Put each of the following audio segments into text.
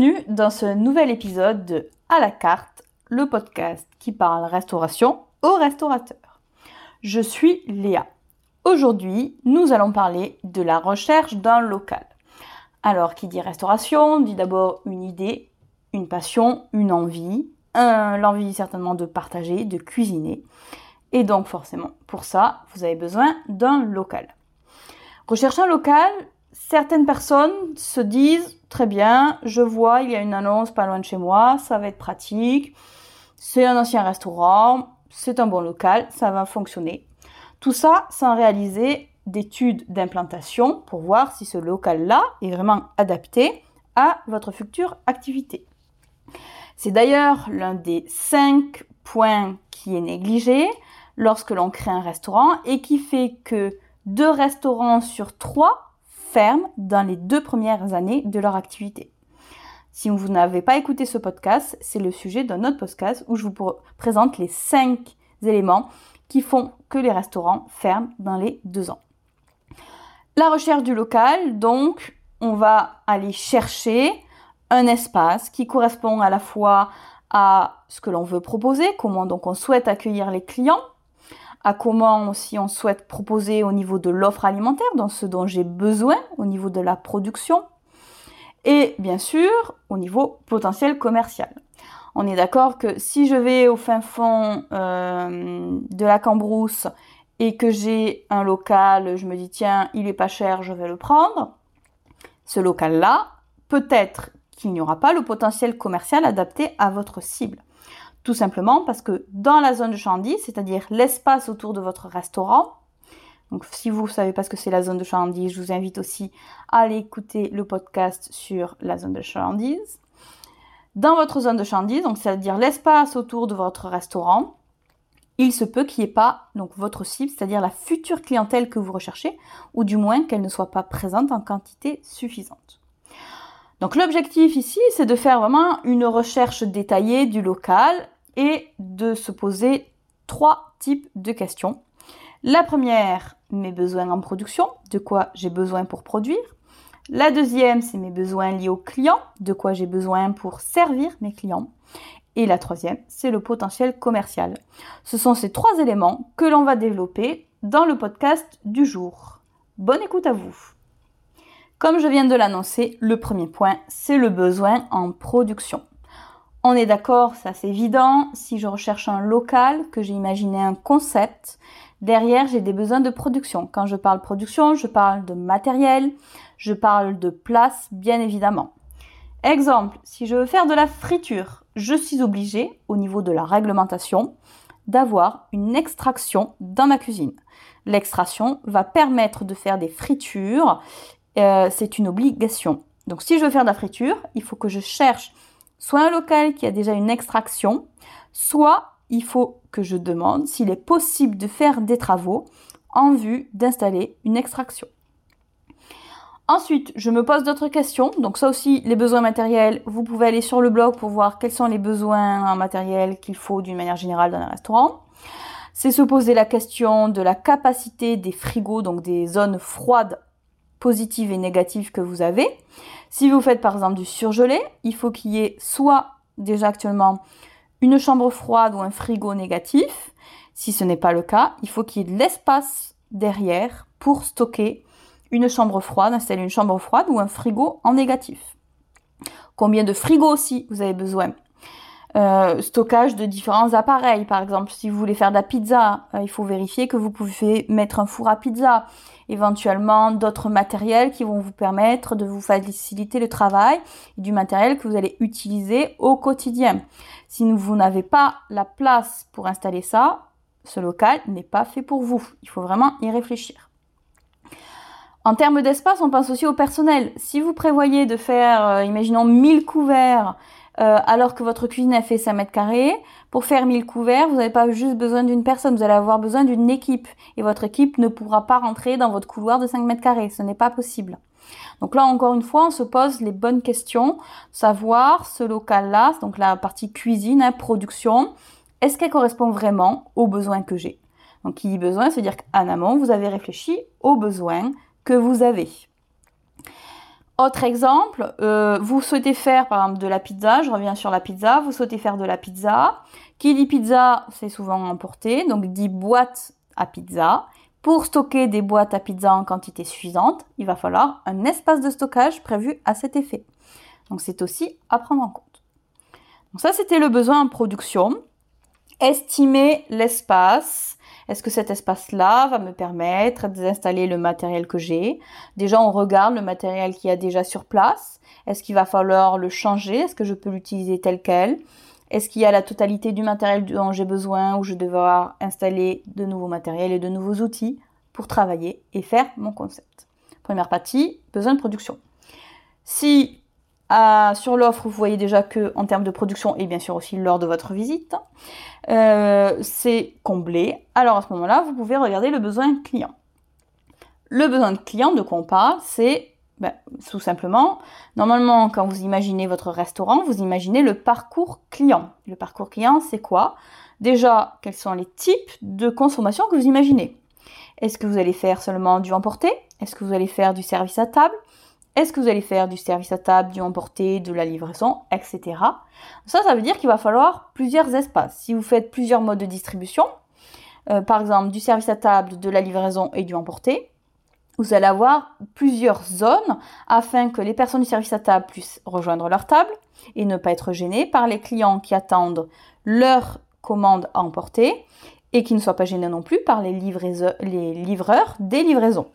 Bienvenue dans ce nouvel épisode de À la carte, le podcast qui parle restauration aux restaurateurs. Je suis Léa. Aujourd'hui, nous allons parler de la recherche d'un local. Alors, qui dit restauration, dit d'abord une idée, une passion, une envie, l'envie certainement de partager, de cuisiner. Et donc forcément, pour ça, vous avez besoin d'un local. Rechercher un local, certaines personnes se disent très bien, je vois, il y a une annonce pas loin de chez moi, ça va être pratique, c'est un ancien restaurant, c'est un bon local, ça va fonctionner. Tout ça sans réaliser d'études d'implantation pour voir si ce local-là est vraiment adapté à votre future activité. C'est d'ailleurs l'un des cinq points qui est négligé lorsque l'on crée un restaurant et qui fait que deux restaurants sur trois ferment dans les deux premières années de leur activité. Si vous n'avez pas écouté ce podcast, c'est le sujet d'un autre podcast où je vous présente les cinq éléments qui font que les restaurants ferment dans les deux ans. La recherche du local, donc, on va aller chercher un espace qui correspond à la fois à ce que l'on veut proposer, comment donc on souhaite accueillir les clients, à comment aussi on souhaite proposer au niveau de l'offre alimentaire, dans ce dont j'ai besoin au niveau de la production, et bien sûr au niveau potentiel commercial. On est d'accord que si je vais au fin fond euh, de la Cambrousse et que j'ai un local, je me dis tiens, il est pas cher, je vais le prendre. Ce local-là, peut-être qu'il n'y aura pas le potentiel commercial adapté à votre cible. Tout simplement parce que dans la zone de chalandise, c'est-à-dire l'espace autour de votre restaurant, donc si vous ne savez pas ce que c'est la zone de chalandise, je vous invite aussi à aller écouter le podcast sur la zone de chalandise. Dans votre zone de chalandise, donc c'est-à-dire l'espace autour de votre restaurant, il se peut qu'il n'y ait pas donc votre cible, c'est-à-dire la future clientèle que vous recherchez, ou du moins qu'elle ne soit pas présente en quantité suffisante. Donc l'objectif ici, c'est de faire vraiment une recherche détaillée du local et de se poser trois types de questions. La première, mes besoins en production, de quoi j'ai besoin pour produire. La deuxième, c'est mes besoins liés aux clients, de quoi j'ai besoin pour servir mes clients. Et la troisième, c'est le potentiel commercial. Ce sont ces trois éléments que l'on va développer dans le podcast du jour. Bonne écoute à vous. Comme je viens de l'annoncer, le premier point, c'est le besoin en production. On est d'accord, ça c'est évident. Si je recherche un local, que j'ai imaginé un concept, derrière j'ai des besoins de production. Quand je parle production, je parle de matériel, je parle de place, bien évidemment. Exemple, si je veux faire de la friture, je suis obligé, au niveau de la réglementation, d'avoir une extraction dans ma cuisine. L'extraction va permettre de faire des fritures euh, c'est une obligation. Donc si je veux faire de la friture, il faut que je cherche soit un local qui a déjà une extraction, soit il faut que je demande s'il est possible de faire des travaux en vue d'installer une extraction. Ensuite, je me pose d'autres questions. Donc ça aussi, les besoins matériels, vous pouvez aller sur le blog pour voir quels sont les besoins en matériel qu'il faut d'une manière générale dans un restaurant. C'est se poser la question de la capacité des frigos, donc des zones froides positives et négatives que vous avez. Si vous faites par exemple du surgelé, il faut qu'il y ait soit déjà actuellement une chambre froide ou un frigo négatif. Si ce n'est pas le cas, il faut qu'il y ait de l'espace derrière pour stocker une chambre froide, installer une chambre froide ou un frigo en négatif. Combien de frigos aussi vous avez besoin euh, stockage de différents appareils. Par exemple, si vous voulez faire de la pizza, euh, il faut vérifier que vous pouvez mettre un four à pizza, éventuellement d'autres matériels qui vont vous permettre de vous faciliter le travail, du matériel que vous allez utiliser au quotidien. Si vous n'avez pas la place pour installer ça, ce local n'est pas fait pour vous. Il faut vraiment y réfléchir. En termes d'espace, on pense aussi au personnel. Si vous prévoyez de faire, euh, imaginons, 1000 couverts euh, alors que votre cuisine a fait 5 mètres carrés. Pour faire 1000 couverts, vous n'avez pas juste besoin d'une personne, vous allez avoir besoin d'une équipe. Et votre équipe ne pourra pas rentrer dans votre couloir de 5 mètres carrés. Ce n'est pas possible. Donc là, encore une fois, on se pose les bonnes questions. Savoir ce local-là, donc la partie cuisine, hein, production, est-ce qu'elle correspond vraiment aux besoins que j'ai? Donc qui dit besoin, c'est-à-dire qu'en amont, vous avez réfléchi aux besoins que vous avez. Autre exemple, euh, vous souhaitez faire par exemple de la pizza, je reviens sur la pizza, vous souhaitez faire de la pizza. Qui dit pizza, c'est souvent emporté, donc dit boîte à pizza. Pour stocker des boîtes à pizza en quantité suffisante, il va falloir un espace de stockage prévu à cet effet. Donc c'est aussi à prendre en compte. Donc ça c'était le besoin en production. Estimer l'espace. Est-ce que cet espace-là va me permettre d'installer le matériel que j'ai? Déjà on regarde le matériel qui y a déjà sur place. Est-ce qu'il va falloir le changer? Est-ce que je peux l'utiliser tel quel? Est-ce qu'il y a la totalité du matériel dont j'ai besoin ou je devrais installer de nouveaux matériels et de nouveaux outils pour travailler et faire mon concept? Première partie, besoin de production. Si euh, sur l'offre, vous voyez déjà que en termes de production et bien sûr aussi lors de votre visite, euh, c'est comblé. Alors à ce moment-là, vous pouvez regarder le besoin client. Le besoin client de quoi on parle, c'est ben, tout simplement, normalement, quand vous imaginez votre restaurant, vous imaginez le parcours client. Le parcours client, c'est quoi? Déjà, quels sont les types de consommation que vous imaginez? Est-ce que vous allez faire seulement du emporté? Est-ce que vous allez faire du service à table? Est-ce que vous allez faire du service à table, du emporté, de la livraison, etc. Ça, ça veut dire qu'il va falloir plusieurs espaces. Si vous faites plusieurs modes de distribution, euh, par exemple du service à table, de la livraison et du emporté, vous allez avoir plusieurs zones afin que les personnes du service à table puissent rejoindre leur table et ne pas être gênées par les clients qui attendent leur commande à emporter et qui ne soient pas gênés non plus par les, les livreurs des livraisons.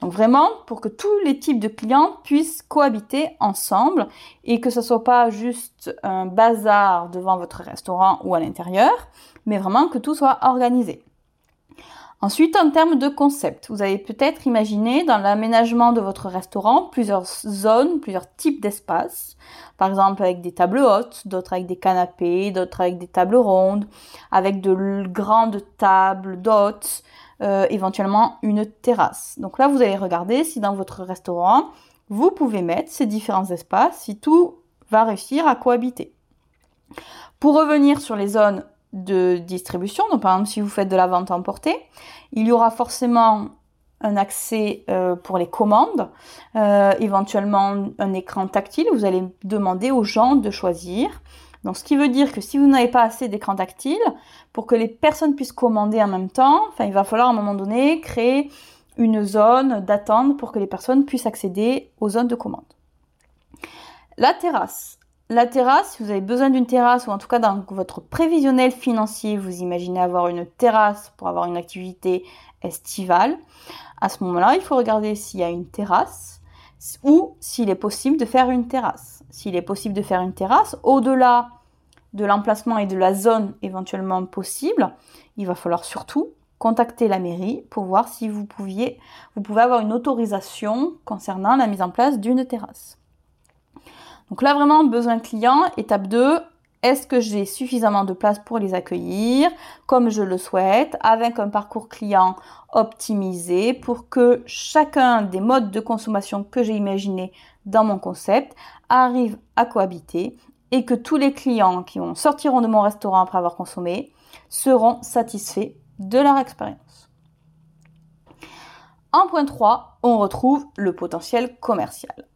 Donc vraiment pour que tous les types de clients puissent cohabiter ensemble et que ce soit pas juste un bazar devant votre restaurant ou à l'intérieur, mais vraiment que tout soit organisé. Ensuite, en termes de concept, vous avez peut-être imaginé dans l'aménagement de votre restaurant plusieurs zones, plusieurs types d'espaces. Par exemple, avec des tables hautes, d'autres avec des canapés, d'autres avec des tables rondes, avec de grandes tables d'hôtes, euh, éventuellement une terrasse. Donc là, vous allez regarder si dans votre restaurant, vous pouvez mettre ces différents espaces, si tout va réussir à cohabiter. Pour revenir sur les zones de distribution. Donc par exemple, si vous faites de la vente emportée, il y aura forcément un accès euh, pour les commandes, euh, éventuellement un écran tactile. Vous allez demander aux gens de choisir. Donc ce qui veut dire que si vous n'avez pas assez d'écran tactile, pour que les personnes puissent commander en même temps, il va falloir à un moment donné créer une zone d'attente pour que les personnes puissent accéder aux zones de commande. La terrasse. La terrasse, si vous avez besoin d'une terrasse ou en tout cas dans votre prévisionnel financier, vous imaginez avoir une terrasse pour avoir une activité estivale, à ce moment-là, il faut regarder s'il y a une terrasse ou s'il est possible de faire une terrasse. S'il est possible de faire une terrasse, au-delà de l'emplacement et de la zone éventuellement possible, il va falloir surtout contacter la mairie pour voir si vous pouviez, vous pouvez avoir une autorisation concernant la mise en place d'une terrasse. Donc là, vraiment, besoin client. Étape 2, est-ce que j'ai suffisamment de place pour les accueillir comme je le souhaite, avec un parcours client optimisé pour que chacun des modes de consommation que j'ai imaginé dans mon concept arrive à cohabiter et que tous les clients qui sortiront de mon restaurant après avoir consommé seront satisfaits de leur expérience. En point 3, on retrouve le potentiel commercial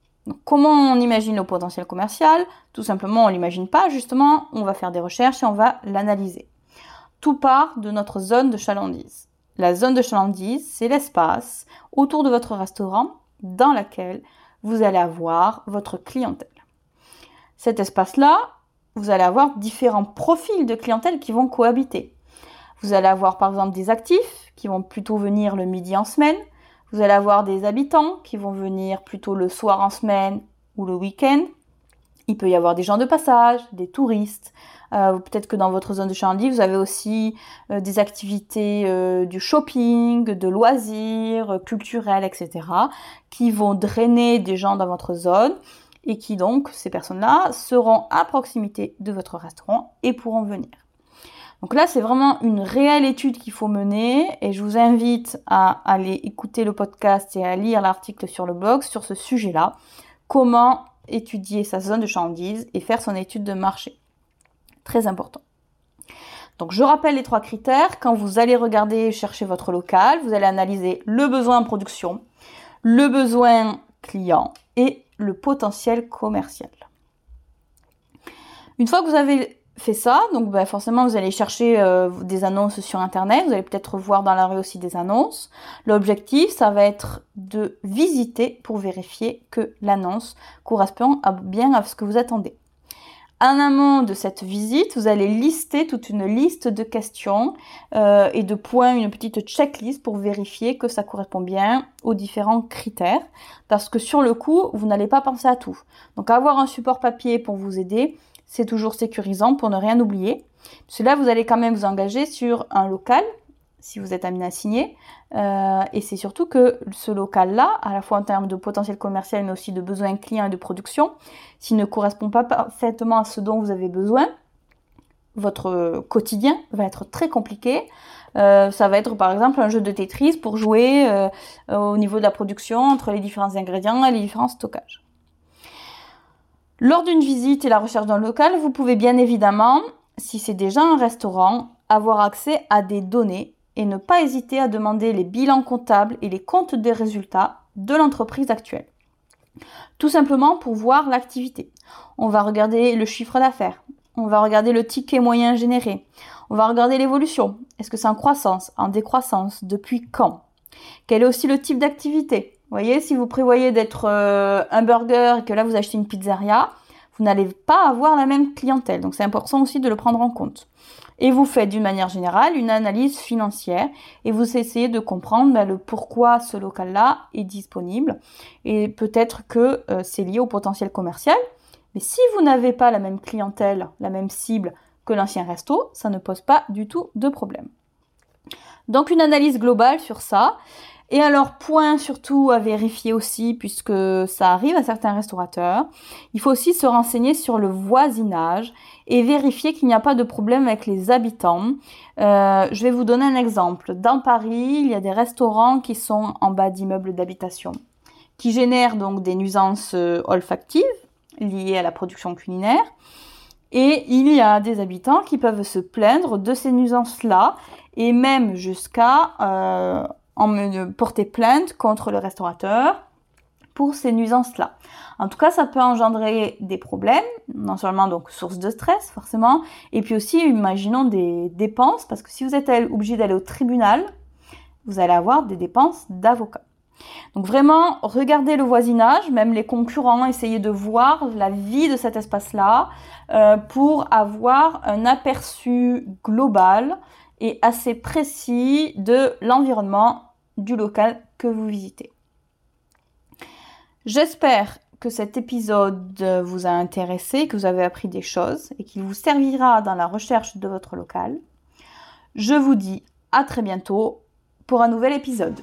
comment on imagine le potentiel commercial? Tout simplement, on l'imagine pas, justement, on va faire des recherches et on va l'analyser. Tout part de notre zone de chalandise. La zone de chalandise, c'est l'espace autour de votre restaurant dans lequel vous allez avoir votre clientèle. Cet espace-là, vous allez avoir différents profils de clientèle qui vont cohabiter. Vous allez avoir par exemple des actifs qui vont plutôt venir le midi en semaine, vous allez avoir des habitants qui vont venir plutôt le soir en semaine ou le week-end. Il peut y avoir des gens de passage, des touristes. Euh, Peut-être que dans votre zone de Chandy, vous avez aussi euh, des activités euh, du shopping, de loisirs, culturels, etc., qui vont drainer des gens dans votre zone et qui donc, ces personnes-là, seront à proximité de votre restaurant et pourront venir. Donc là, c'est vraiment une réelle étude qu'il faut mener et je vous invite à aller écouter le podcast et à lire l'article sur le blog sur ce sujet-là. Comment étudier sa zone de chandise et faire son étude de marché. Très important. Donc je rappelle les trois critères. Quand vous allez regarder, chercher votre local, vous allez analyser le besoin en production, le besoin client et le potentiel commercial. Une fois que vous avez fait ça, donc ben, forcément vous allez chercher euh, des annonces sur internet, vous allez peut-être voir dans la rue aussi des annonces. L'objectif, ça va être de visiter pour vérifier que l'annonce correspond bien à ce que vous attendez. En amont de cette visite, vous allez lister toute une liste de questions euh, et de points, une petite checklist pour vérifier que ça correspond bien aux différents critères. Parce que sur le coup, vous n'allez pas penser à tout. Donc avoir un support papier pour vous aider, c'est toujours sécurisant pour ne rien oublier. Cela, vous allez quand même vous engager sur un local si vous êtes amené à signer. Euh, et c'est surtout que ce local-là, à la fois en termes de potentiel commercial, mais aussi de besoins clients et de production, s'il ne correspond pas parfaitement à ce dont vous avez besoin, votre quotidien va être très compliqué. Euh, ça va être par exemple un jeu de Tetris pour jouer euh, au niveau de la production entre les différents ingrédients et les différents stockages. Lors d'une visite et la recherche d'un local, vous pouvez bien évidemment, si c'est déjà un restaurant, avoir accès à des données et ne pas hésiter à demander les bilans comptables et les comptes des résultats de l'entreprise actuelle. Tout simplement pour voir l'activité. On va regarder le chiffre d'affaires, on va regarder le ticket moyen généré, on va regarder l'évolution. Est-ce que c'est en croissance, en décroissance, depuis quand? Quel est aussi le type d'activité? Vous voyez, si vous prévoyez d'être euh, un burger et que là vous achetez une pizzeria, vous n'allez pas avoir la même clientèle. Donc c'est important aussi de le prendre en compte. Et vous faites d'une manière générale une analyse financière et vous essayez de comprendre bah, le pourquoi ce local-là est disponible. Et peut-être que euh, c'est lié au potentiel commercial. Mais si vous n'avez pas la même clientèle, la même cible que l'ancien resto, ça ne pose pas du tout de problème. Donc une analyse globale sur ça. Et alors, point surtout à vérifier aussi, puisque ça arrive à certains restaurateurs, il faut aussi se renseigner sur le voisinage et vérifier qu'il n'y a pas de problème avec les habitants. Euh, je vais vous donner un exemple. Dans Paris, il y a des restaurants qui sont en bas d'immeubles d'habitation, qui génèrent donc des nuisances euh, olfactives liées à la production culinaire. Et il y a des habitants qui peuvent se plaindre de ces nuisances-là et même jusqu'à euh, porter plainte contre le restaurateur pour ces nuisances-là. En tout cas, ça peut engendrer des problèmes, non seulement donc source de stress forcément, et puis aussi imaginons des dépenses, parce que si vous êtes obligé d'aller au tribunal, vous allez avoir des dépenses d'avocat. Donc vraiment, regardez le voisinage, même les concurrents, essayez de voir la vie de cet espace-là euh, pour avoir un aperçu global et assez précis de l'environnement du local que vous visitez. J'espère que cet épisode vous a intéressé, que vous avez appris des choses et qu'il vous servira dans la recherche de votre local. Je vous dis à très bientôt pour un nouvel épisode.